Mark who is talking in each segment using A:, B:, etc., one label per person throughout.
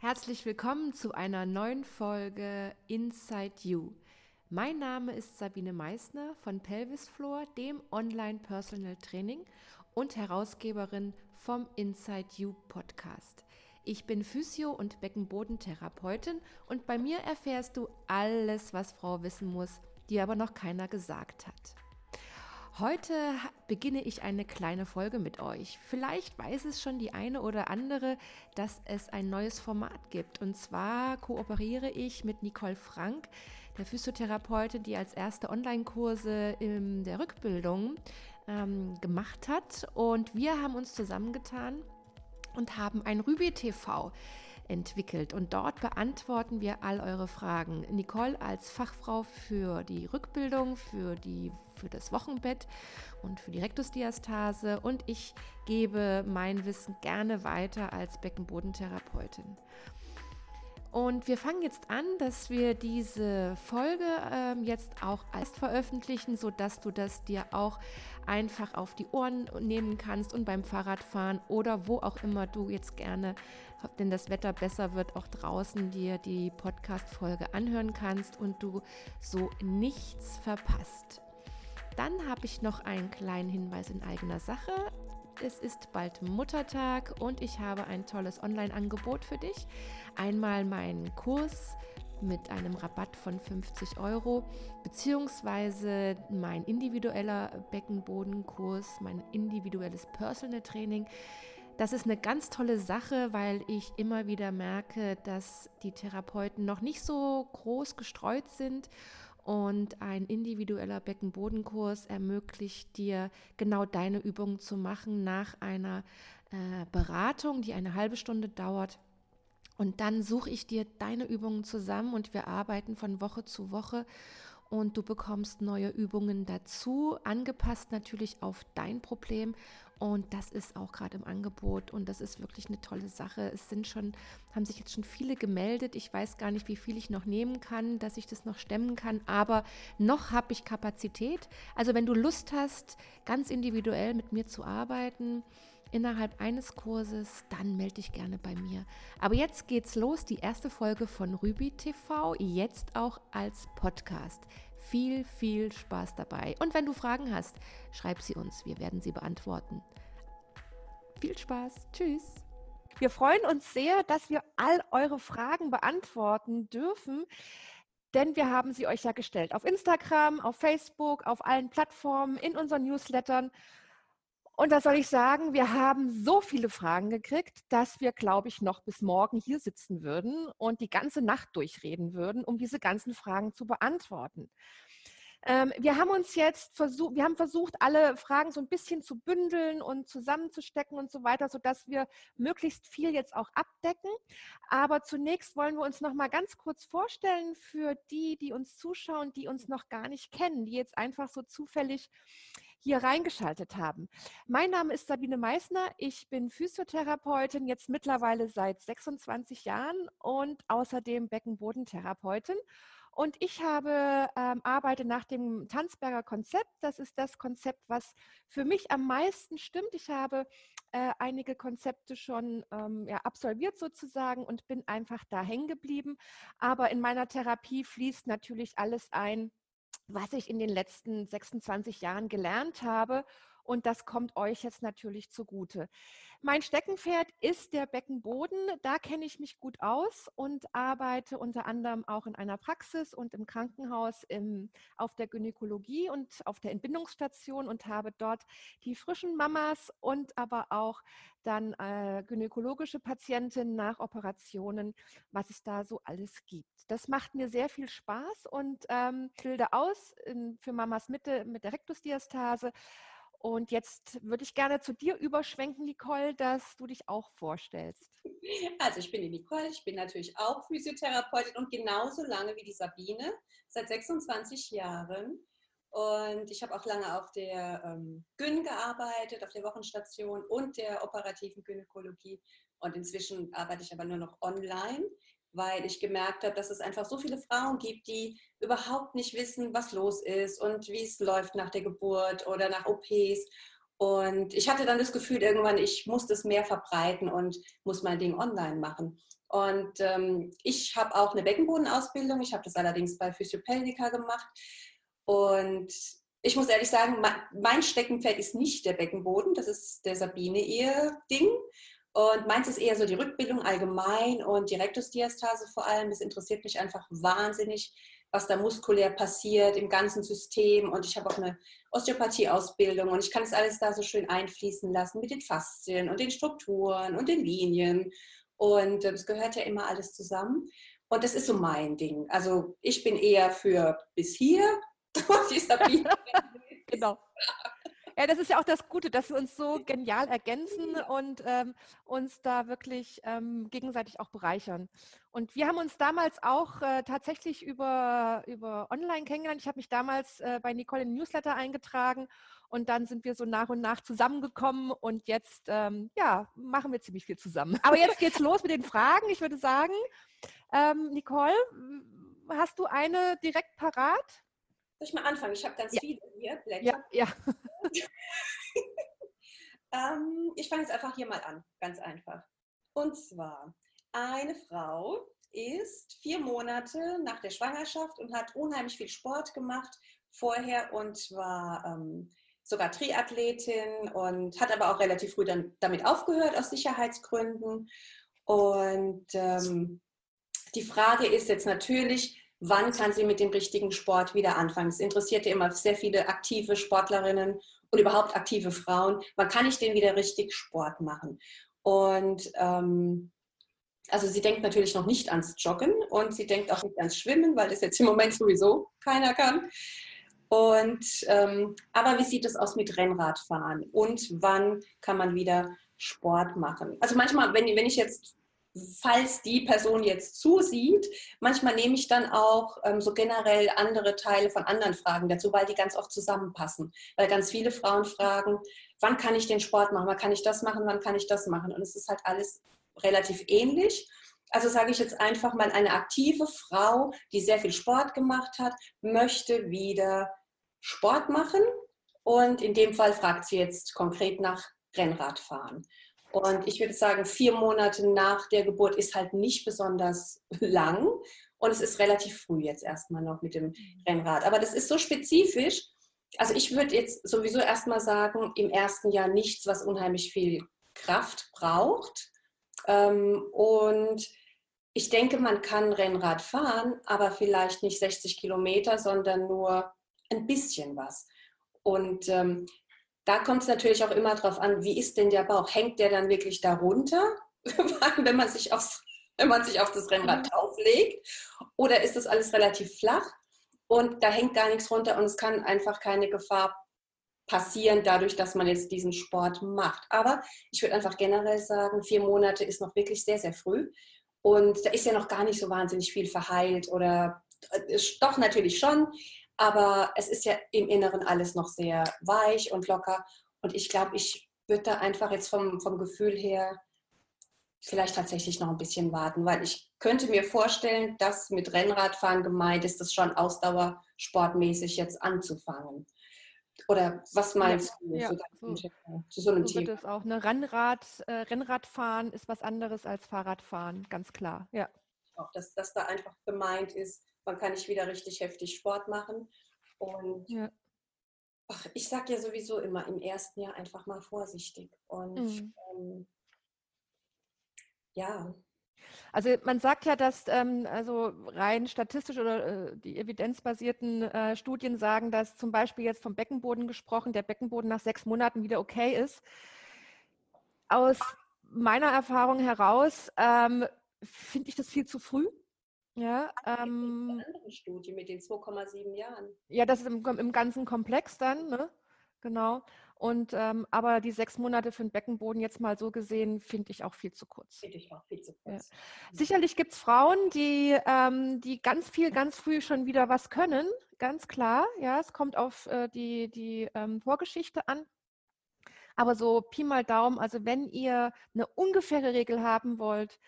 A: Herzlich willkommen zu einer neuen Folge Inside You. Mein Name ist Sabine Meissner von Pelvis Floor, dem Online Personal Training und Herausgeberin vom Inside You Podcast. Ich bin Physio- und Beckenbodentherapeutin und bei mir erfährst du alles, was Frau wissen muss, die aber noch keiner gesagt hat. Heute beginne ich eine kleine Folge mit euch. Vielleicht weiß es schon die eine oder andere, dass es ein neues Format gibt. Und zwar kooperiere ich mit Nicole Frank, der Physiotherapeutin, die als erste Online-Kurse in der Rückbildung ähm, gemacht hat. Und wir haben uns zusammengetan und haben ein Rübi TV entwickelt. Und dort beantworten wir all eure Fragen. Nicole als Fachfrau für die Rückbildung, für, die, für das Wochenbett und für die Rektusdiastase. Und ich gebe mein Wissen gerne weiter als Beckenbodentherapeutin. Und wir fangen jetzt an, dass wir diese Folge ähm, jetzt auch als veröffentlichen, sodass du das dir auch einfach auf die Ohren nehmen kannst und beim Fahrradfahren oder wo auch immer du jetzt gerne, wenn das Wetter besser wird, auch draußen dir die Podcast-Folge anhören kannst und du so nichts verpasst. Dann habe ich noch einen kleinen Hinweis in eigener Sache. Es ist bald Muttertag und ich habe ein tolles Online-Angebot für dich. Einmal meinen Kurs mit einem Rabatt von 50 Euro, beziehungsweise mein individueller Beckenbodenkurs, mein individuelles Personal Training. Das ist eine ganz tolle Sache, weil ich immer wieder merke, dass die Therapeuten noch nicht so groß gestreut sind und ein individueller Beckenbodenkurs ermöglicht dir genau deine Übungen zu machen nach einer äh, Beratung, die eine halbe Stunde dauert. Und dann suche ich dir deine Übungen zusammen und wir arbeiten von Woche zu Woche und du bekommst neue Übungen dazu, angepasst natürlich auf dein Problem. Und das ist auch gerade im Angebot und das ist wirklich eine tolle Sache. Es sind schon, haben sich jetzt schon viele gemeldet. Ich weiß gar nicht, wie viel ich noch nehmen kann, dass ich das noch stemmen kann, aber noch habe ich Kapazität. Also wenn du Lust hast, ganz individuell mit mir zu arbeiten, innerhalb eines Kurses, dann melde dich gerne bei mir. Aber jetzt geht's los, die erste Folge von Rübi TV, jetzt auch als Podcast. Viel, viel Spaß dabei. Und wenn du Fragen hast, schreib sie uns, wir werden sie beantworten. Viel Spaß, tschüss. Wir freuen uns sehr, dass wir all eure Fragen beantworten dürfen denn wir haben sie euch ja gestellt auf Instagram, auf Facebook, auf allen Plattformen, in unseren Newslettern. Und da soll ich sagen, wir haben so viele Fragen gekriegt, dass wir, glaube ich, noch bis morgen hier sitzen würden und die ganze Nacht durchreden würden, um diese ganzen Fragen zu beantworten. Ähm, wir haben uns jetzt versucht, wir haben versucht, alle Fragen so ein bisschen zu bündeln und zusammenzustecken und so weiter, sodass wir möglichst viel jetzt auch abdecken. Aber zunächst wollen wir uns noch mal ganz kurz vorstellen für die, die uns zuschauen, die uns noch gar nicht kennen, die jetzt einfach so zufällig hier reingeschaltet haben. Mein Name ist Sabine Meissner. Ich bin Physiotherapeutin, jetzt mittlerweile seit 26 Jahren und außerdem Beckenbodentherapeutin. Und ich habe, ähm, arbeite nach dem Tanzberger Konzept. Das ist das Konzept, was für mich am meisten stimmt. Ich habe äh, einige Konzepte schon ähm, ja, absolviert sozusagen und bin einfach da hängen geblieben. Aber in meiner Therapie fließt natürlich alles ein, was ich in den letzten 26 Jahren gelernt habe. Und das kommt euch jetzt natürlich zugute. Mein Steckenpferd ist der Beckenboden. Da kenne ich mich gut aus und arbeite unter anderem auch in einer Praxis und im Krankenhaus im, auf der Gynäkologie und auf der Entbindungsstation und habe dort die frischen Mamas und aber auch dann äh, gynäkologische Patientinnen nach Operationen, was es da so alles gibt. Das macht mir sehr viel Spaß und ähm, bilde aus in, für Mamas Mitte mit der Rektusdiastase und jetzt würde ich gerne zu dir überschwenken, Nicole, dass du dich auch vorstellst.
B: Also ich bin die Nicole, ich bin natürlich auch Physiotherapeutin und genauso lange wie die Sabine, seit 26 Jahren. Und ich habe auch lange auf der ähm, Gyn gearbeitet, auf der Wochenstation und der operativen Gynäkologie. Und inzwischen arbeite ich aber nur noch online weil ich gemerkt habe, dass es einfach so viele Frauen gibt, die überhaupt nicht wissen, was los ist und wie es läuft nach der Geburt oder nach OPs. Und ich hatte dann das Gefühl irgendwann, ich muss das mehr verbreiten und muss mein Ding online machen. Und ähm, ich habe auch eine Beckenbodenausbildung. Ich habe das allerdings bei Physiopelvica gemacht. Und ich muss ehrlich sagen, mein Steckenpferd ist nicht der Beckenboden. Das ist der Sabine ihr Ding. Und meins ist eher so die Rückbildung allgemein und die Rektusdiastase vor allem. Das interessiert mich einfach wahnsinnig, was da muskulär passiert im ganzen System. Und ich habe auch eine Osteopathie-Ausbildung und ich kann es alles da so schön einfließen lassen mit den Faszien und den Strukturen und den Linien. Und es gehört ja immer alles zusammen. Und das ist so mein Ding. Also ich bin eher für bis hier. die Sabine.
A: genau. Ja, das ist ja auch das Gute, dass wir uns so genial ergänzen und ähm, uns da wirklich ähm, gegenseitig auch bereichern. Und wir haben uns damals auch äh, tatsächlich über, über online kennengelernt. Ich habe mich damals äh, bei Nicole in Newsletter eingetragen und dann sind wir so nach und nach zusammengekommen und jetzt ähm, ja, machen wir ziemlich viel zusammen. Aber jetzt geht's los mit den Fragen. Ich würde sagen, ähm, Nicole, hast du eine direkt parat?
B: Soll ich mal anfangen? Ich habe ganz
A: ja.
B: viele hier,
A: Blätter. Ja, ja.
B: ähm, ich fange jetzt einfach hier mal an, ganz einfach. Und zwar, eine Frau ist vier Monate nach der Schwangerschaft und hat unheimlich viel Sport gemacht vorher und war ähm, sogar Triathletin und hat aber auch relativ früh dann damit aufgehört aus Sicherheitsgründen. Und ähm, die Frage ist jetzt natürlich, wann kann sie mit dem richtigen Sport wieder anfangen. Es interessiert ja immer sehr viele aktive Sportlerinnen und überhaupt aktive Frauen. Wann kann ich denn wieder richtig Sport machen? Und ähm, also sie denkt natürlich noch nicht ans Joggen und sie denkt auch nicht ans Schwimmen, weil das jetzt im Moment sowieso keiner kann. Und ähm, aber wie sieht es aus mit Rennradfahren und wann kann man wieder Sport machen? Also manchmal, wenn, wenn ich jetzt falls die Person jetzt zusieht, manchmal nehme ich dann auch ähm, so generell andere Teile von anderen Fragen dazu, weil die ganz oft zusammenpassen. Weil ganz viele Frauen fragen, wann kann ich den Sport machen, wann kann ich das machen, wann kann ich das machen. Und es ist halt alles relativ ähnlich. Also sage ich jetzt einfach mal, eine aktive Frau, die sehr viel Sport gemacht hat, möchte wieder Sport machen. Und in dem Fall fragt sie jetzt konkret nach Rennradfahren. Und ich würde sagen, vier Monate nach der Geburt ist halt nicht besonders lang. Und es ist relativ früh jetzt erstmal noch mit dem Rennrad. Aber das ist so spezifisch. Also ich würde jetzt sowieso erstmal sagen, im ersten Jahr nichts, was unheimlich viel Kraft braucht. Ähm, und ich denke, man kann Rennrad fahren, aber vielleicht nicht 60 Kilometer, sondern nur ein bisschen was. Und ähm, da kommt es natürlich auch immer darauf an, wie ist denn der Bauch? Hängt der dann wirklich darunter, wenn man sich aufs, wenn man sich auf das Rennrad mhm. drauflegt? Oder ist das alles relativ flach und da hängt gar nichts runter und es kann einfach keine Gefahr passieren, dadurch, dass man jetzt diesen Sport macht. Aber ich würde einfach generell sagen, vier Monate ist noch wirklich sehr, sehr früh. Und da ist ja noch gar nicht so wahnsinnig viel verheilt oder äh, doch natürlich schon, aber es ist ja im Inneren alles noch sehr weich und locker. Und ich glaube, ich würde da einfach jetzt vom, vom Gefühl her vielleicht tatsächlich noch ein bisschen warten, weil ich könnte mir vorstellen, dass mit Rennradfahren gemeint ist, das schon ausdauersportmäßig jetzt anzufangen. Oder was meinst
A: ja, du ja, so, zu so einem so Thema? Auch. Ne? Rennrad, äh, Rennradfahren ist was anderes als Fahrradfahren, ganz klar. Ja.
B: Auch, dass das da einfach gemeint ist, wann kann ich wieder richtig heftig Sport machen. Und ja. ach, ich sage ja sowieso immer im ersten Jahr einfach mal vorsichtig. Und mhm. ähm, ja.
A: Also man sagt ja, dass ähm, also rein statistisch oder äh, die evidenzbasierten äh, Studien sagen, dass zum Beispiel jetzt vom Beckenboden gesprochen, der Beckenboden nach sechs Monaten wieder okay ist. Aus meiner Erfahrung heraus ähm, finde ich das viel zu früh. Ja,
B: ähm, andere Studie mit den 2,7 Jahren.
A: Ja, das ist im, im ganzen Komplex dann, ne? Genau. Und ähm, aber die sechs Monate für den Beckenboden jetzt mal so gesehen, finde ich auch viel zu kurz.
B: Finde ich auch viel zu kurz.
A: Ja. Sicherlich gibt es Frauen, die, ähm, die ganz viel, ganz früh schon wieder was können, ganz klar. Ja, es kommt auf äh, die, die ähm, Vorgeschichte an. Aber so Pi mal Daumen, also wenn ihr eine ungefähre Regel haben wollt,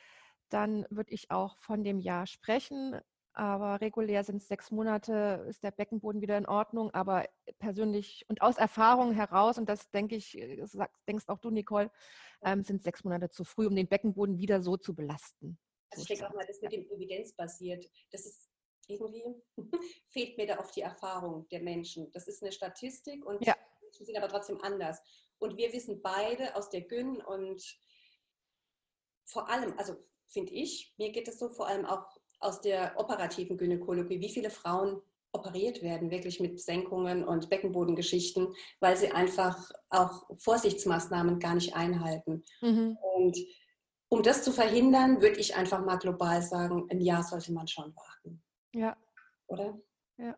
A: dann würde ich auch von dem Jahr sprechen. aber regulär sind es sechs Monate, ist der Beckenboden wieder in Ordnung. Aber persönlich und aus Erfahrung heraus, und das denke ich, das denkst auch du, Nicole, ähm, sind sechs Monate zu früh, um den Beckenboden wieder so zu belasten.
B: Also ich denke auch mal, das mit dem evidenzbasiert, das ist irgendwie, fehlt mir da oft die Erfahrung der Menschen. Das ist eine Statistik und ja. Menschen sind aber trotzdem anders. Und wir wissen beide aus der Gyn und vor allem, also finde ich, mir geht es so vor allem auch aus der operativen Gynäkologie, wie viele Frauen operiert werden, wirklich mit Senkungen und Beckenbodengeschichten, weil sie einfach auch Vorsichtsmaßnahmen gar nicht einhalten. Mhm. Und um das zu verhindern, würde ich einfach mal global sagen, ein Jahr sollte man schon warten.
A: Ja.
B: Oder?
A: Ja.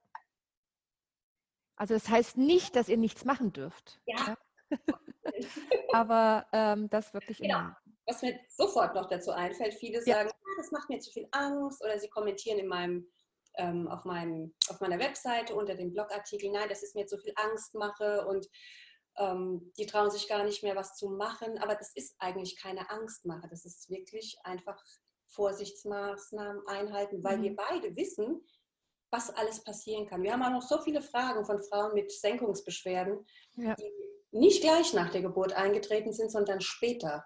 A: Also das heißt nicht, dass ihr nichts machen dürft.
B: Ja.
A: ja? Aber ähm, das wirklich
B: genau. immer. Was mir sofort noch dazu einfällt, viele sagen, ja. ah, das macht mir zu viel Angst oder sie kommentieren in meinem, ähm, auf, meinem, auf meiner Webseite unter dem Blogartikel, nein, das ist mir zu viel Angst mache und ähm, die trauen sich gar nicht mehr, was zu machen. Aber das ist eigentlich keine Angstmache. Das ist wirklich einfach Vorsichtsmaßnahmen einhalten, weil mhm. wir beide wissen, was alles passieren kann. Wir haben auch noch so viele Fragen von Frauen mit Senkungsbeschwerden, ja. die nicht gleich nach der Geburt eingetreten sind, sondern später.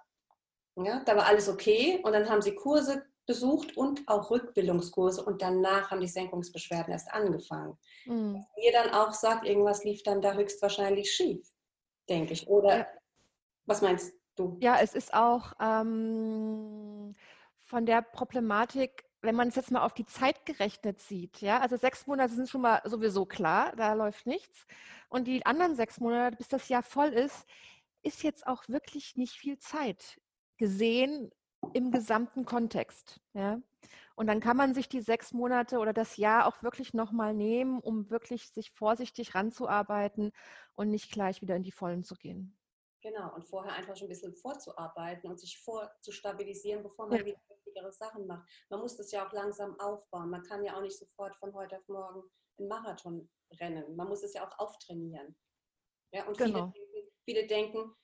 B: Ja, da war alles okay und dann haben sie Kurse besucht und auch Rückbildungskurse und danach haben die Senkungsbeschwerden erst angefangen. Mhm. Ihr dann auch sagt, irgendwas lief dann da höchstwahrscheinlich schief denke ich. Oder ja. was meinst du?
A: Ja, es ist auch ähm, von der Problematik, wenn man es jetzt mal auf die Zeit gerechnet sieht, ja, also sechs Monate sind schon mal sowieso klar, da läuft nichts. Und die anderen sechs Monate, bis das Jahr voll ist, ist jetzt auch wirklich nicht viel Zeit gesehen im gesamten Kontext. Ja? Und dann kann man sich die sechs Monate oder das Jahr auch wirklich nochmal nehmen, um wirklich sich vorsichtig ranzuarbeiten und nicht gleich wieder in die Vollen zu gehen.
B: Genau, und vorher einfach schon ein bisschen vorzuarbeiten und sich vorzustabilisieren, bevor man ja. wieder wichtigere Sachen macht. Man muss das ja auch langsam aufbauen. Man kann ja auch nicht sofort von heute auf morgen einen Marathon rennen. Man muss es ja auch auftrainieren. Ja, und genau. viele, denken, viele denken,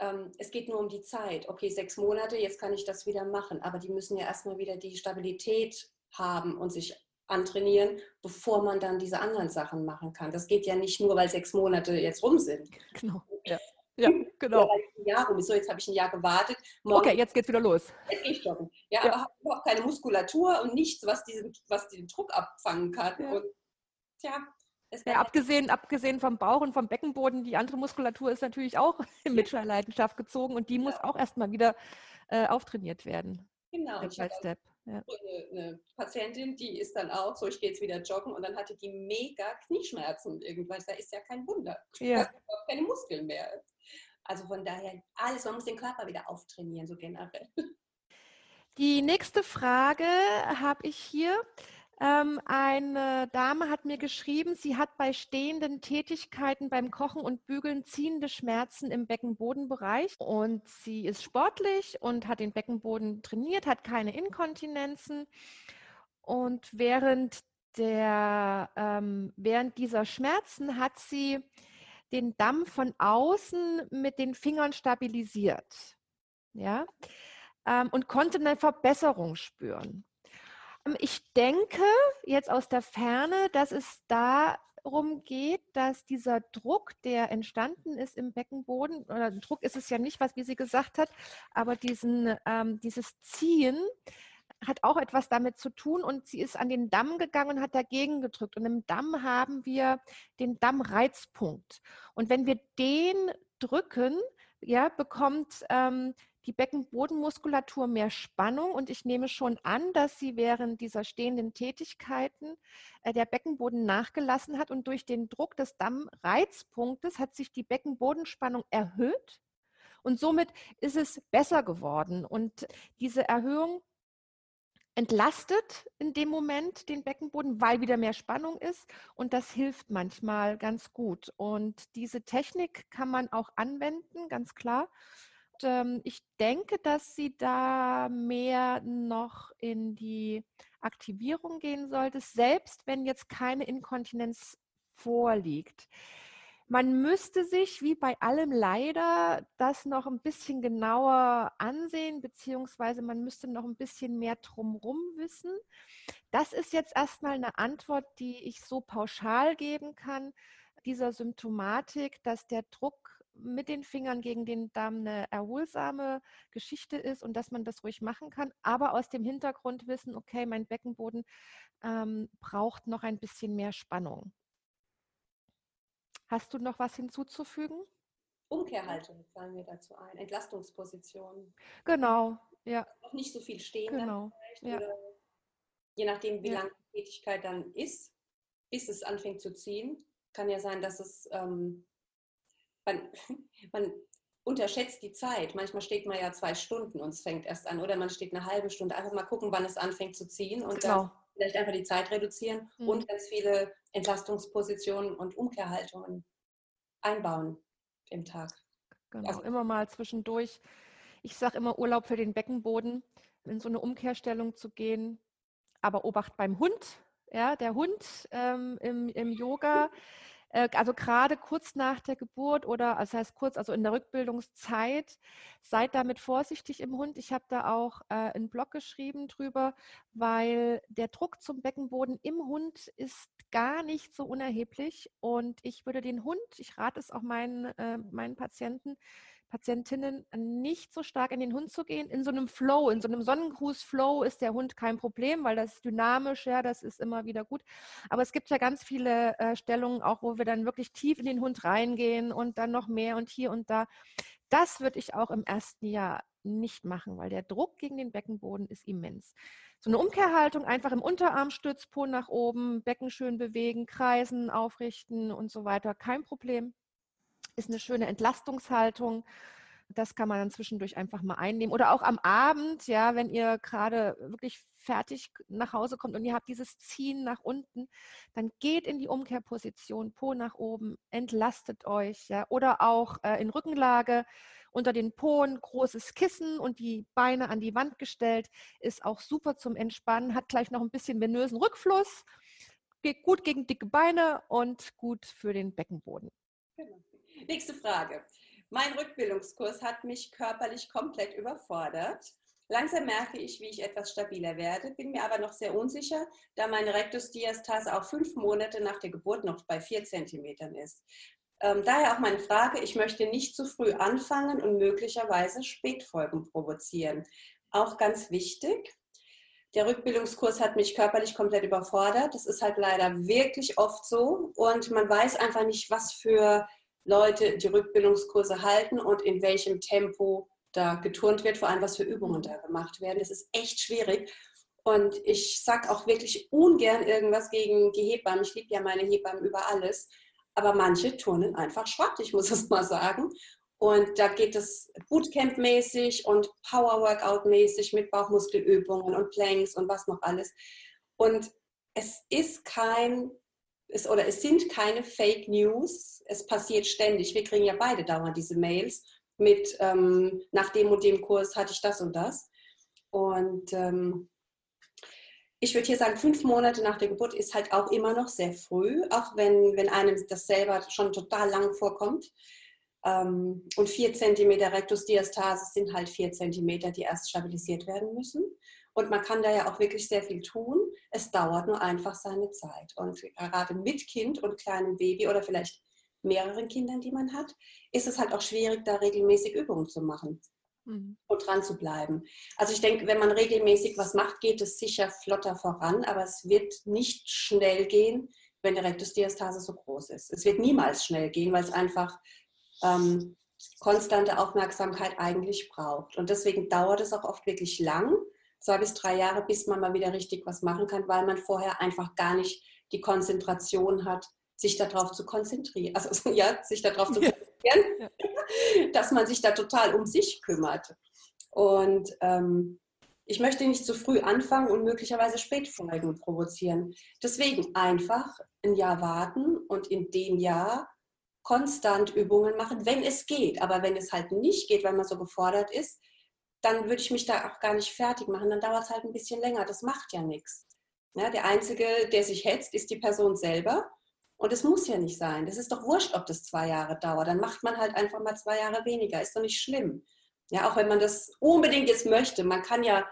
B: ähm, es geht nur um die Zeit. Okay, sechs Monate, jetzt kann ich das wieder machen. Aber die müssen ja erstmal wieder die Stabilität haben und sich antrainieren, bevor man dann diese anderen Sachen machen kann. Das geht ja nicht nur, weil sechs Monate jetzt rum sind.
A: Genau. Ja. Ja, genau. Ja,
B: rum. So, jetzt habe ich ein Jahr gewartet.
A: Morgen, okay, jetzt geht's wieder los.
B: Jetzt gehe ich joggen. Ja, ja. aber habe überhaupt keine Muskulatur und nichts, was diesen, was den Druck abfangen kann. Ja. Und tja,
A: ja, abgesehen, abgesehen vom Bauch und vom Beckenboden, die andere Muskulatur ist natürlich auch in Mitschleidenschaft gezogen und die ja. muss auch erstmal wieder äh, auftrainiert werden.
B: Genau. Step by Step. Ja. Eine, eine, Patientin, die ist dann auch so, ich gehe jetzt wieder joggen und dann hatte die mega Knieschmerzen irgendwann. Da ist ja kein Wunder.
A: Ja.
B: keine Muskeln mehr. Also von daher alles, man muss den Körper wieder auftrainieren, so generell.
A: Die nächste Frage habe ich hier. Ähm, eine Dame hat mir geschrieben, sie hat bei stehenden Tätigkeiten beim Kochen und Bügeln ziehende Schmerzen im Beckenbodenbereich und sie ist sportlich und hat den Beckenboden trainiert, hat keine Inkontinenzen und während der ähm, während dieser Schmerzen hat sie den Damm von außen mit den Fingern stabilisiert, ja, ähm, und konnte eine Verbesserung spüren. Ähm, ich denke jetzt aus der Ferne, dass es darum geht, dass dieser Druck, der entstanden ist im Beckenboden, oder Druck ist es ja nicht, was wie sie gesagt hat, aber diesen, ähm, dieses Ziehen hat auch etwas damit zu tun und sie ist an den Damm gegangen und hat dagegen gedrückt. Und im Damm haben wir den Dammreizpunkt. Und wenn wir den drücken, ja, bekommt ähm, die Beckenbodenmuskulatur mehr Spannung und ich nehme schon an, dass sie während dieser stehenden Tätigkeiten äh, der Beckenboden nachgelassen hat und durch den Druck des Dammreizpunktes hat sich die Beckenbodenspannung erhöht und somit ist es besser geworden. Und diese Erhöhung entlastet in dem Moment den Beckenboden, weil wieder mehr Spannung ist und das hilft manchmal ganz gut. Und diese Technik kann man auch anwenden, ganz klar ähm, ich denke, dass sie da mehr noch in die Aktivierung gehen sollte, selbst wenn jetzt keine Inkontinenz vorliegt. man müsste sich, wie bei allem leider, das noch ein bisschen genauer ansehen, beziehungsweise man müsste noch ein bisschen mehr drumherum wissen. Das ist jetzt erstmal eine Antwort, die ich so pauschal geben kann, dieser Symptomatik, dass der Druck mit den Fingern gegen den Darm eine erholsame Geschichte ist und dass man das ruhig machen kann, aber aus dem Hintergrund wissen, okay, mein Beckenboden ähm, braucht noch ein bisschen mehr Spannung. Hast du noch was hinzuzufügen?
B: Umkehrhaltung fallen mir dazu ein, Entlastungsposition.
A: Genau, ja.
B: Auch nicht so viel stehen
A: genau. Ja.
B: je nachdem, wie ja. lange die Tätigkeit dann ist, bis es anfängt zu ziehen. Kann ja sein, dass es ähm, man, man unterschätzt die Zeit. Manchmal steht man ja zwei Stunden und es fängt erst an. Oder man steht eine halbe Stunde. Einfach mal gucken, wann es anfängt zu ziehen und genau. dann vielleicht einfach die Zeit reduzieren mhm. und ganz viele Entlastungspositionen und Umkehrhaltungen einbauen im Tag.
A: Genau, also, immer mal zwischendurch. Ich sage immer Urlaub für den Beckenboden, in so eine Umkehrstellung zu gehen. Aber Obacht beim Hund. Ja, der Hund ähm, im, im Yoga also gerade kurz nach der Geburt oder, das heißt kurz, also in der Rückbildungszeit, seid damit vorsichtig im Hund. Ich habe da auch äh, einen Blog geschrieben drüber, weil der Druck zum Beckenboden im Hund ist gar nicht so unerheblich und ich würde den Hund, ich rate es auch meinen, äh, meinen Patienten, Patientinnen nicht so stark in den Hund zu gehen. In so einem Flow, in so einem Sonnengruß-Flow ist der Hund kein Problem, weil das ist dynamisch, ja, das ist immer wieder gut. Aber es gibt ja ganz viele äh, Stellungen auch, wo wir dann wirklich tief in den Hund reingehen und dann noch mehr und hier und da. Das würde ich auch im ersten Jahr nicht machen, weil der Druck gegen den Beckenboden ist immens. So eine Umkehrhaltung, einfach im Unterarm stütz, Po nach oben, Becken schön bewegen, kreisen, aufrichten und so weiter, kein Problem ist eine schöne Entlastungshaltung. Das kann man dann zwischendurch einfach mal einnehmen. Oder auch am Abend, ja, wenn ihr gerade wirklich fertig nach Hause kommt und ihr habt dieses Ziehen nach unten, dann geht in die Umkehrposition, Po nach oben, entlastet euch, ja. Oder auch äh, in Rückenlage unter den Po ein großes Kissen und die Beine an die Wand gestellt, ist auch super zum Entspannen, hat gleich noch ein bisschen venösen Rückfluss, geht gut gegen dicke Beine und gut für den Beckenboden.
B: Genau. Nächste Frage. Mein Rückbildungskurs hat mich körperlich komplett überfordert. Langsam merke ich, wie ich etwas stabiler werde, bin mir aber noch sehr unsicher, da meine Rektusdiastase auch fünf Monate nach der Geburt noch bei vier Zentimetern ist. Ähm, daher auch meine Frage, ich möchte nicht zu früh anfangen und möglicherweise Spätfolgen provozieren. Auch ganz wichtig, der Rückbildungskurs hat mich körperlich komplett überfordert. Das ist halt leider wirklich oft so und man weiß einfach nicht, was für Leute die Rückbildungskurse halten und in welchem Tempo da geturnt wird, vor allem was für Übungen da gemacht werden. Das ist echt schwierig. Und ich sage auch wirklich ungern irgendwas gegen die Hebammen. Ich liebe ja meine Hebammen über alles. Aber manche turnen einfach Schrott, ich muss es mal sagen. Und da geht es Bootcamp-mäßig und Power-Workout-mäßig mit Bauchmuskelübungen und Planks und was noch alles. Und es ist kein es, oder es sind keine Fake News. Es passiert ständig. Wir kriegen ja beide dauernd diese Mails mit, ähm, nach dem und dem Kurs hatte ich das und das. Und ähm, ich würde hier sagen, fünf Monate nach der Geburt ist halt auch immer noch sehr früh, auch wenn, wenn einem das selber schon total lang vorkommt. Ähm, und vier Zentimeter Rektusdiastase sind halt vier Zentimeter, die erst stabilisiert werden müssen. Und man kann da ja auch wirklich sehr viel tun. Es dauert nur einfach seine Zeit. Und gerade mit Kind und kleinem Baby oder vielleicht mehreren Kindern, die man hat, ist es halt auch schwierig, da regelmäßig Übungen zu machen mhm. und dran zu bleiben. Also ich denke, wenn man regelmäßig was macht, geht es sicher flotter voran, aber es wird nicht schnell gehen, wenn die Rektusdiastase so groß ist. Es wird niemals schnell gehen, weil es einfach ähm, konstante Aufmerksamkeit eigentlich braucht. Und deswegen dauert es auch oft wirklich lang zwei bis drei Jahre, bis man mal wieder richtig was machen kann, weil man vorher einfach gar nicht die Konzentration hat, sich darauf zu konzentrieren. Also ja, sich darauf zu konzentrieren, ja. dass man sich da total um sich kümmert. Und ähm, ich möchte nicht zu früh anfangen und möglicherweise Spätfolgen provozieren. Deswegen einfach ein Jahr warten und in dem Jahr konstant Übungen machen, wenn es geht. Aber wenn es halt nicht geht, weil man so gefordert ist, dann würde ich mich da auch gar nicht fertig machen. Dann dauert es halt ein bisschen länger. Das macht ja nichts. Ja, der Einzige, der sich hetzt, ist die Person selber. Und es muss ja nicht sein. Das ist doch wurscht, ob das zwei Jahre dauert. Dann macht man halt einfach mal zwei Jahre weniger. Ist doch nicht schlimm. Ja, auch wenn man das unbedingt jetzt möchte. Man kann ja,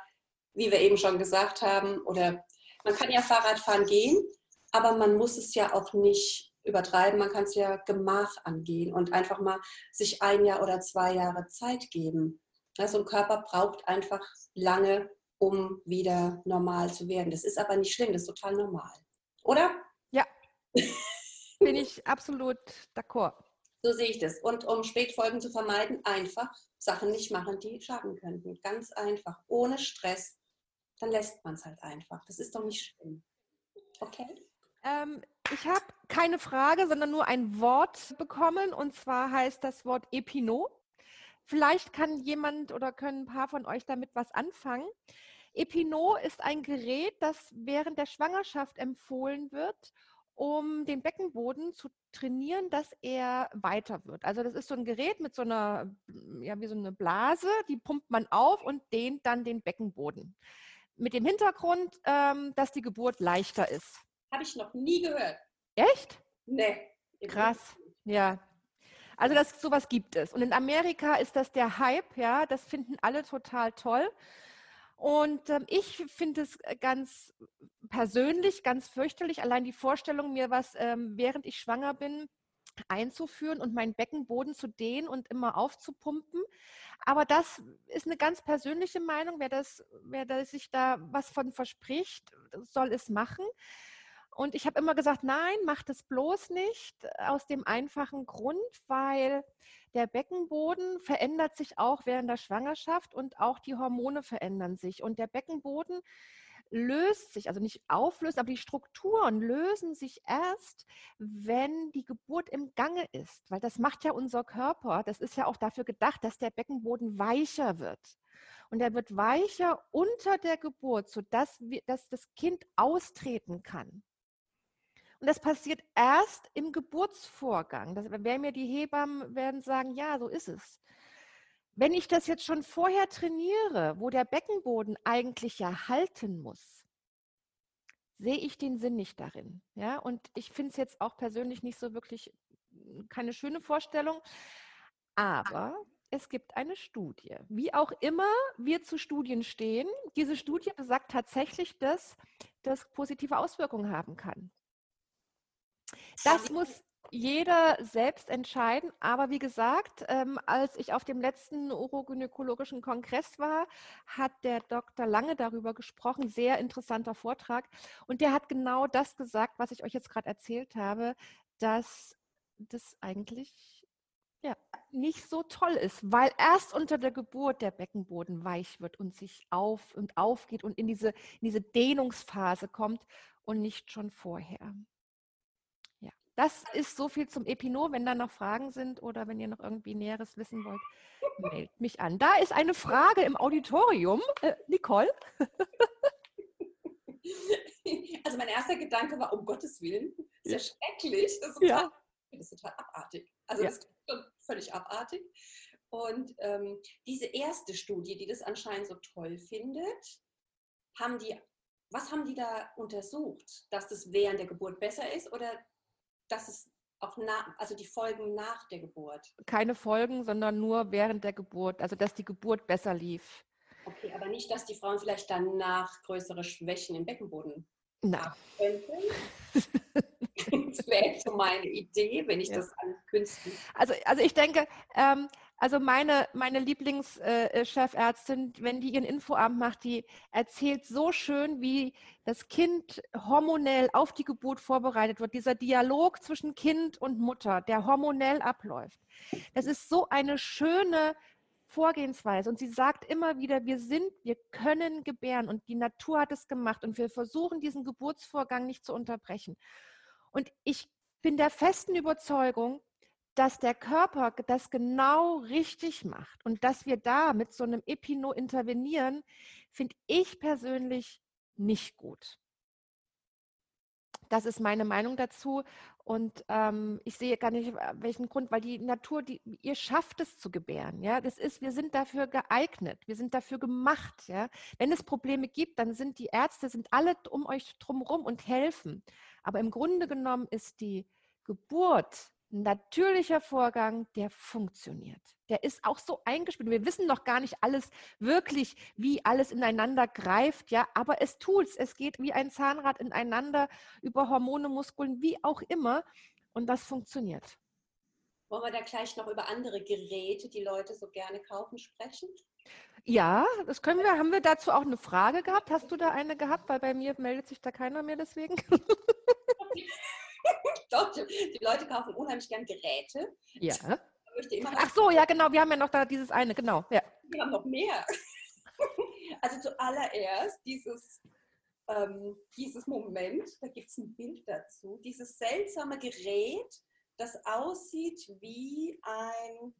B: wie wir eben schon gesagt haben, oder man kann ja Fahrradfahren gehen, aber man muss es ja auch nicht übertreiben. Man kann es ja gemach angehen und einfach mal sich ein Jahr oder zwei Jahre Zeit geben. Ja, so ein Körper braucht einfach lange, um wieder normal zu werden. Das ist aber nicht schlimm, das ist total normal. Oder?
A: Ja, bin ich absolut d'accord.
B: So sehe ich das. Und um Spätfolgen zu vermeiden, einfach Sachen nicht machen, die schaden könnten. Ganz einfach, ohne Stress. Dann lässt man es halt einfach. Das ist doch nicht schlimm. Okay?
A: Ähm, ich habe keine Frage, sondern nur ein Wort bekommen. Und zwar heißt das Wort Epinot. Vielleicht kann jemand oder können ein paar von euch damit was anfangen. Epinot ist ein Gerät, das während der Schwangerschaft empfohlen wird, um den Beckenboden zu trainieren, dass er weiter wird. Also das ist so ein Gerät mit so einer, ja, wie so eine Blase, die pumpt man auf und dehnt dann den Beckenboden. Mit dem Hintergrund, ähm, dass die Geburt leichter ist.
B: Habe ich noch nie gehört.
A: Echt?
B: Nee.
A: Krass, ja. Also das sowas gibt es. Und in Amerika ist das der Hype, ja, das finden alle total toll. Und ähm, ich finde es äh, ganz persönlich ganz fürchterlich, allein die Vorstellung, mir was, ähm, während ich schwanger bin, einzuführen und meinen Beckenboden zu dehnen und immer aufzupumpen. Aber das ist eine ganz persönliche Meinung. Wer, das, wer das sich da was von verspricht, soll es machen. Und ich habe immer gesagt, nein, mach das bloß nicht, aus dem einfachen Grund, weil der Beckenboden verändert sich auch während der Schwangerschaft und auch die Hormone verändern sich. Und der Beckenboden löst sich, also nicht auflöst, aber die Strukturen lösen sich erst, wenn die Geburt im Gange ist, weil das macht ja unser Körper. Das ist ja auch dafür gedacht, dass der Beckenboden weicher wird. Und er wird weicher unter der Geburt, sodass wir, dass das Kind austreten kann. Und das passiert erst im Geburtsvorgang. Das werden mir die Hebammen werden sagen, ja, so ist es. Wenn ich das jetzt schon vorher trainiere, wo der Beckenboden eigentlich ja halten muss, sehe ich den Sinn nicht darin. Ja, und ich finde es jetzt auch persönlich nicht so wirklich keine schöne Vorstellung. Aber es gibt eine Studie. Wie auch immer wir zu Studien stehen, diese Studie besagt tatsächlich, dass das positive Auswirkungen haben kann. Das muss jeder selbst entscheiden. Aber wie gesagt, ähm, als ich auf dem letzten urogynäkologischen Kongress war, hat der Dr. Lange darüber gesprochen. Sehr interessanter Vortrag. Und der hat genau das gesagt, was ich euch jetzt gerade erzählt habe, dass das eigentlich ja, nicht so toll ist, weil erst unter der Geburt der Beckenboden weich wird und sich auf und aufgeht und in diese, in diese Dehnungsphase kommt und nicht schon vorher. Das ist so viel zum Epinot. Wenn da noch Fragen sind oder wenn ihr noch irgendwie Näheres wissen wollt, meldet mich an. Da ist eine Frage im Auditorium. Äh, Nicole?
B: Also mein erster Gedanke war, um Gottes Willen, ist ja schrecklich. Das ist total, ja. das ist total abartig. Also ja. das ist schon völlig abartig. Und ähm, diese erste Studie, die das anscheinend so toll findet, haben die, was haben die da untersucht? Dass das während der Geburt besser ist oder dass es auch nach, also die Folgen nach der Geburt.
A: Keine Folgen, sondern nur während der Geburt, also dass die Geburt besser lief.
B: Okay, aber nicht, dass die Frauen vielleicht danach größere Schwächen im Beckenboden
A: Nein. haben
B: könnten. das wäre jetzt so meine Idee, wenn ich ja. das an Künsten.
A: Also, also ich denke, ähm, also meine, meine Lieblingschefärztin, äh, wenn die ihren Infoabend macht, die erzählt so schön, wie das Kind hormonell auf die Geburt vorbereitet wird. Dieser Dialog zwischen Kind und Mutter, der hormonell abläuft. Das ist so eine schöne Vorgehensweise. Und sie sagt immer wieder, wir sind, wir können gebären und die Natur hat es gemacht und wir versuchen diesen Geburtsvorgang nicht zu unterbrechen. Und ich bin der festen Überzeugung, dass der Körper das genau richtig macht und dass wir da mit so einem Epino intervenieren, finde ich persönlich nicht gut. Das ist meine Meinung dazu. Und ähm, ich sehe gar nicht, äh, welchen Grund, weil die Natur, die, ihr schafft es zu gebären. Ja, das ist, wir sind dafür geeignet, wir sind dafür gemacht. Ja, wenn es Probleme gibt, dann sind die Ärzte, sind alle um euch drumherum und helfen. Aber im Grunde genommen ist die, Geburt ein natürlicher Vorgang, der funktioniert. Der ist auch so eingespielt. Wir wissen noch gar nicht alles wirklich, wie alles ineinander greift, ja, aber es tut's. Es geht wie ein Zahnrad ineinander über Hormone, Muskeln, wie auch immer. Und das funktioniert.
B: Wollen wir da gleich noch über andere Geräte, die Leute so gerne kaufen, sprechen?
A: Ja, das können wir. Haben wir dazu auch eine Frage gehabt? Hast du da eine gehabt? Weil bei mir meldet sich da keiner mehr deswegen.
B: Die Leute kaufen unheimlich gern Geräte.
A: Ja. Ach so, ja, genau. Wir haben ja noch da dieses eine, genau. Ja.
B: Wir haben noch mehr. Also zuallererst dieses, ähm, dieses Moment, da gibt es ein Bild dazu, dieses seltsame Gerät, das aussieht wie ein,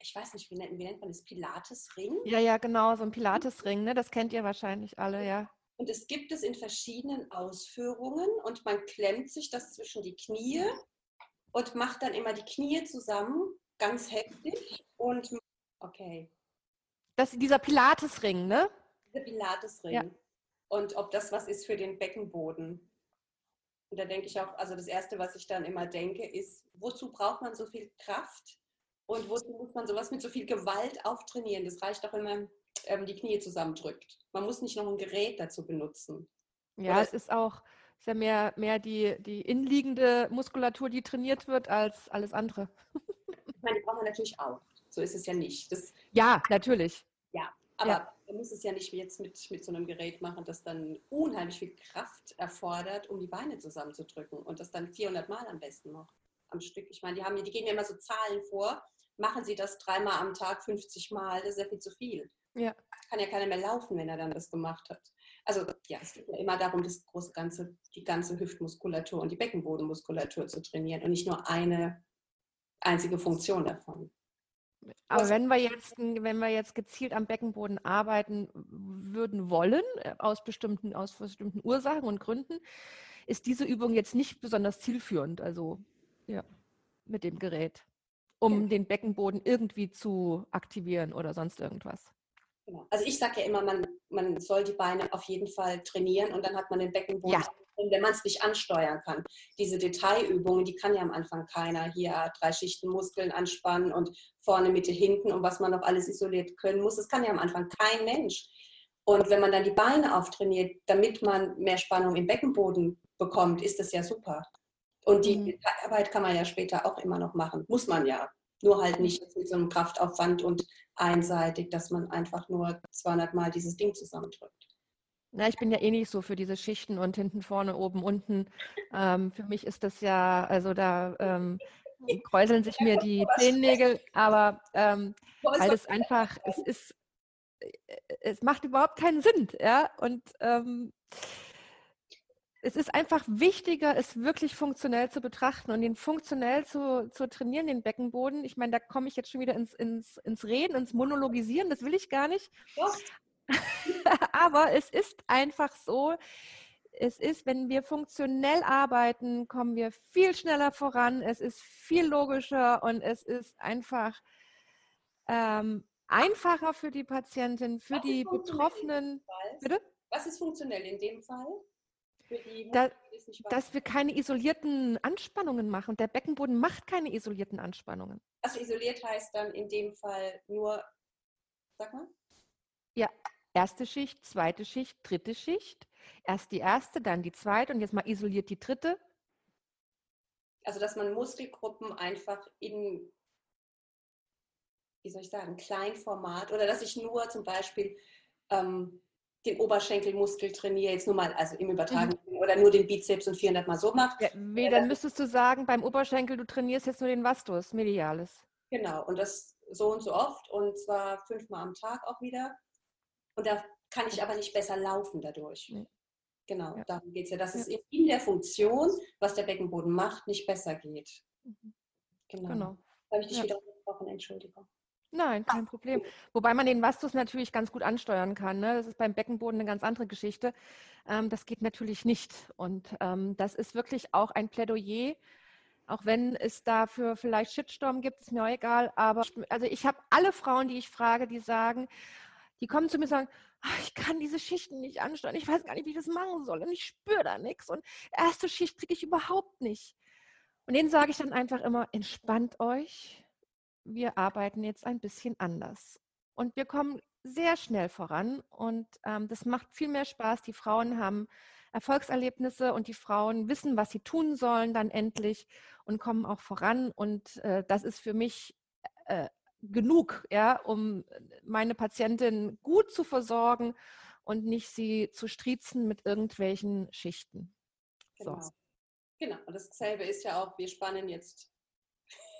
B: ich weiß nicht, wie nennt, wie nennt man das, Pilatesring?
A: Ja, ja, genau, so ein Pilatesring, ne? das kennt ihr wahrscheinlich alle, ja.
B: Und es gibt es in verschiedenen Ausführungen und man klemmt sich das zwischen die Knie und macht dann immer die Knie zusammen, ganz heftig und okay.
A: Das ist dieser Pilatesring, ne?
B: Dieser Pilatesring. Ja. Und ob das was ist für den Beckenboden. Und da denke ich auch, also das Erste, was ich dann immer denke, ist, wozu braucht man so viel Kraft und wozu muss man sowas mit so viel Gewalt auftrainieren? Das reicht doch, wenn man ähm, die Knie zusammendrückt. Man muss nicht noch ein Gerät dazu benutzen.
A: Ja, Oder es ist auch ist ja mehr, mehr die, die innenliegende Muskulatur, die trainiert wird, als alles andere.
B: ich meine, die braucht man natürlich auch. So ist es ja nicht. Das,
A: ja, natürlich.
B: Ja, aber ja. man muss es ja nicht jetzt mit, mit so einem Gerät machen, das dann unheimlich viel Kraft erfordert, um die Beine zusammenzudrücken und das dann 400 Mal am besten noch am Stück. Ich meine, die, haben, die geben ja immer so Zahlen vor. Machen Sie das dreimal am Tag, 50 Mal, das ist ja viel zu viel. Ja. Kann ja keiner mehr laufen, wenn er dann das gemacht hat. Also ja, es geht ja immer darum, das große ganze, die ganze Hüftmuskulatur und die Beckenbodenmuskulatur zu trainieren und nicht nur eine einzige Funktion davon.
A: Aber wenn wir jetzt, wenn wir jetzt gezielt am Beckenboden arbeiten würden wollen, aus bestimmten, aus bestimmten Ursachen und Gründen, ist diese Übung jetzt nicht besonders zielführend, also ja, mit dem Gerät, um ja. den Beckenboden irgendwie zu aktivieren oder sonst irgendwas.
B: Genau. Also ich sage ja immer, man, man soll die Beine auf jeden Fall trainieren und dann hat man den Beckenboden, ja. wenn man es nicht ansteuern kann. Diese Detailübungen, die kann ja am Anfang keiner. Hier drei Schichten Muskeln anspannen und vorne, Mitte, hinten und was man noch alles isoliert können muss. Das kann ja am Anfang kein Mensch. Und wenn man dann die Beine auftrainiert, damit man mehr Spannung im Beckenboden bekommt, ist das ja super. Und die mhm. Arbeit kann man ja später auch immer noch machen. Muss man ja. Nur halt nicht mit so einem Kraftaufwand und einseitig, dass man einfach nur 200 Mal dieses Ding zusammendrückt.
A: Na, ich bin ja eh nicht so für diese Schichten und hinten, vorne, oben, unten. Ähm, für mich ist das ja, also da ähm, kräuseln sich mir die Zehennägel, aber ähm, weil es einfach, es ist, äh, es macht überhaupt keinen Sinn, ja. Und ähm, es ist einfach wichtiger, es wirklich funktionell zu betrachten und den funktionell zu, zu trainieren, den Beckenboden. Ich meine, da komme ich jetzt schon wieder ins, ins, ins Reden, ins Monologisieren, das will ich gar nicht. Aber es ist einfach so, es ist, wenn wir funktionell arbeiten, kommen wir viel schneller voran, es ist viel logischer und es ist einfach ähm, einfacher für die Patientin, für Was die Betroffenen.
B: Bitte? Was ist funktionell in dem Fall?
A: Da, dass wir keine isolierten Anspannungen machen. Der Beckenboden macht keine isolierten Anspannungen.
B: Also isoliert heißt dann in dem Fall nur, sag mal?
A: Ja, erste Schicht, zweite Schicht, dritte Schicht. Erst die erste, dann die zweite und jetzt mal isoliert die dritte.
B: Also dass man Muskelgruppen einfach in, wie soll ich sagen, Kleinformat oder dass ich nur zum Beispiel ähm, den Oberschenkelmuskel trainiere, jetzt nur mal, also im Übertragen mhm. Oder nur den Bizeps und 400 Mal so mache. Ja,
A: wie, dann müsstest du sagen, beim Oberschenkel, du trainierst jetzt nur den Vastus medialis.
B: Genau, und das so und so oft und zwar fünfmal am Tag auch wieder. Und da kann ich aber nicht besser laufen dadurch. Ja. Genau, ja. darum geht es ja, dass ja. es in der Funktion, was der Beckenboden macht, nicht besser geht. Mhm. Genau. genau. Da habe ich dich wieder unterbrochen, Entschuldigung.
A: Nein, kein Problem. Wobei man den Vastus natürlich ganz gut ansteuern kann. Ne? Das ist beim Beckenboden eine ganz andere Geschichte. Ähm, das geht natürlich nicht. Und ähm, das ist wirklich auch ein Plädoyer, auch wenn es dafür vielleicht Shitstorm gibt, ist mir auch egal. Aber also ich habe alle Frauen, die ich frage, die sagen, die kommen zu mir und sagen, ach, ich kann diese Schichten nicht ansteuern, ich weiß gar nicht, wie ich das machen soll und ich spüre da nichts und erste Schicht kriege ich überhaupt nicht. Und denen sage ich dann einfach immer, entspannt euch. Wir arbeiten jetzt ein bisschen anders. Und wir kommen sehr schnell voran und ähm, das macht viel mehr Spaß. Die Frauen haben Erfolgserlebnisse und die Frauen wissen, was sie tun sollen dann endlich und kommen auch voran. Und äh, das ist für mich äh, genug, ja, um meine Patientin gut zu versorgen und nicht sie zu striezen mit irgendwelchen Schichten.
B: Genau. So. Genau, und dasselbe ist ja auch, wir spannen jetzt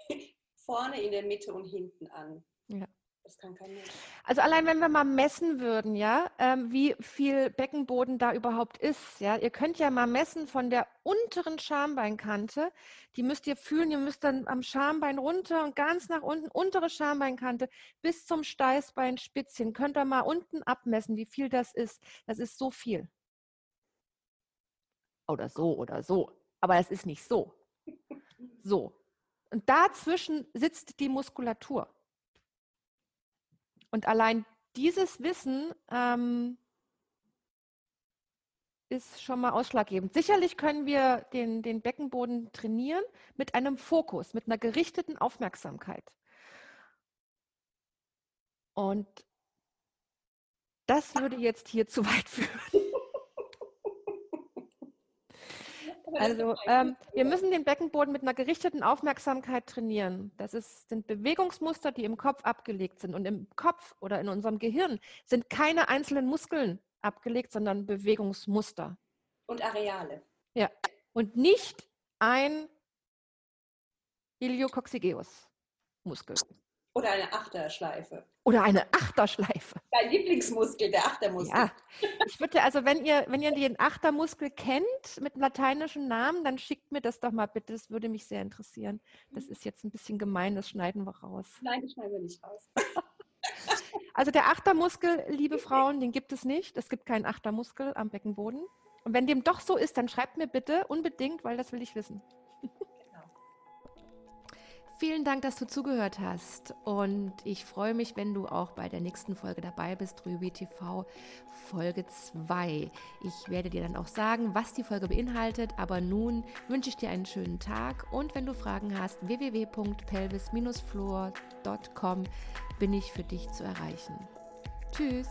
B: vorne, in der Mitte und hinten an. Ja.
A: Das kann kein Mensch. Also allein wenn wir mal messen würden, ja, ähm, wie viel Beckenboden da überhaupt ist, ja, ihr könnt ja mal messen von der unteren Schambeinkante, die müsst ihr fühlen, ihr müsst dann am Schambein runter und ganz nach unten, untere Schambeinkante bis zum Steißbeinspitzchen, könnt ihr mal unten abmessen, wie viel das ist. Das ist so viel. Oder so oder so, aber es ist nicht so. So. Und dazwischen sitzt die Muskulatur. Und allein dieses Wissen ähm, ist schon mal ausschlaggebend. Sicherlich können wir den, den Beckenboden trainieren mit einem Fokus, mit einer gerichteten Aufmerksamkeit. Und das würde jetzt hier zu weit führen. Also ähm, wir müssen den Beckenboden mit einer gerichteten Aufmerksamkeit trainieren. Das ist, sind Bewegungsmuster, die im Kopf abgelegt sind. Und im Kopf oder in unserem Gehirn sind keine einzelnen Muskeln abgelegt, sondern Bewegungsmuster.
B: Und Areale.
A: Ja. Und nicht ein Iliococcygeuus-Muskel.
B: Oder eine Achterschleife.
A: Oder eine Achterschleife.
B: Dein Lieblingsmuskel, der Achtermuskel.
A: Ja, ich würde also, wenn ihr, wenn ihr den Achtermuskel kennt mit einem lateinischen Namen, dann schickt mir das doch mal bitte. Das würde mich sehr interessieren. Das ist jetzt ein bisschen gemein, das schneiden wir raus.
B: Nein, das schneiden wir nicht raus.
A: Also der Achtermuskel, liebe Frauen, den gibt es nicht. Es gibt keinen Achtermuskel am Beckenboden. Und wenn dem doch so ist, dann schreibt mir bitte unbedingt, weil das will ich wissen. Vielen Dank, dass du zugehört hast. Und ich freue mich, wenn du auch bei der nächsten Folge dabei bist, Rübi TV Folge 2. Ich werde dir dann auch sagen, was die Folge beinhaltet. Aber nun wünsche ich dir einen schönen Tag. Und wenn du Fragen hast, www.pelvis-floor.com bin ich für dich zu erreichen. Tschüss.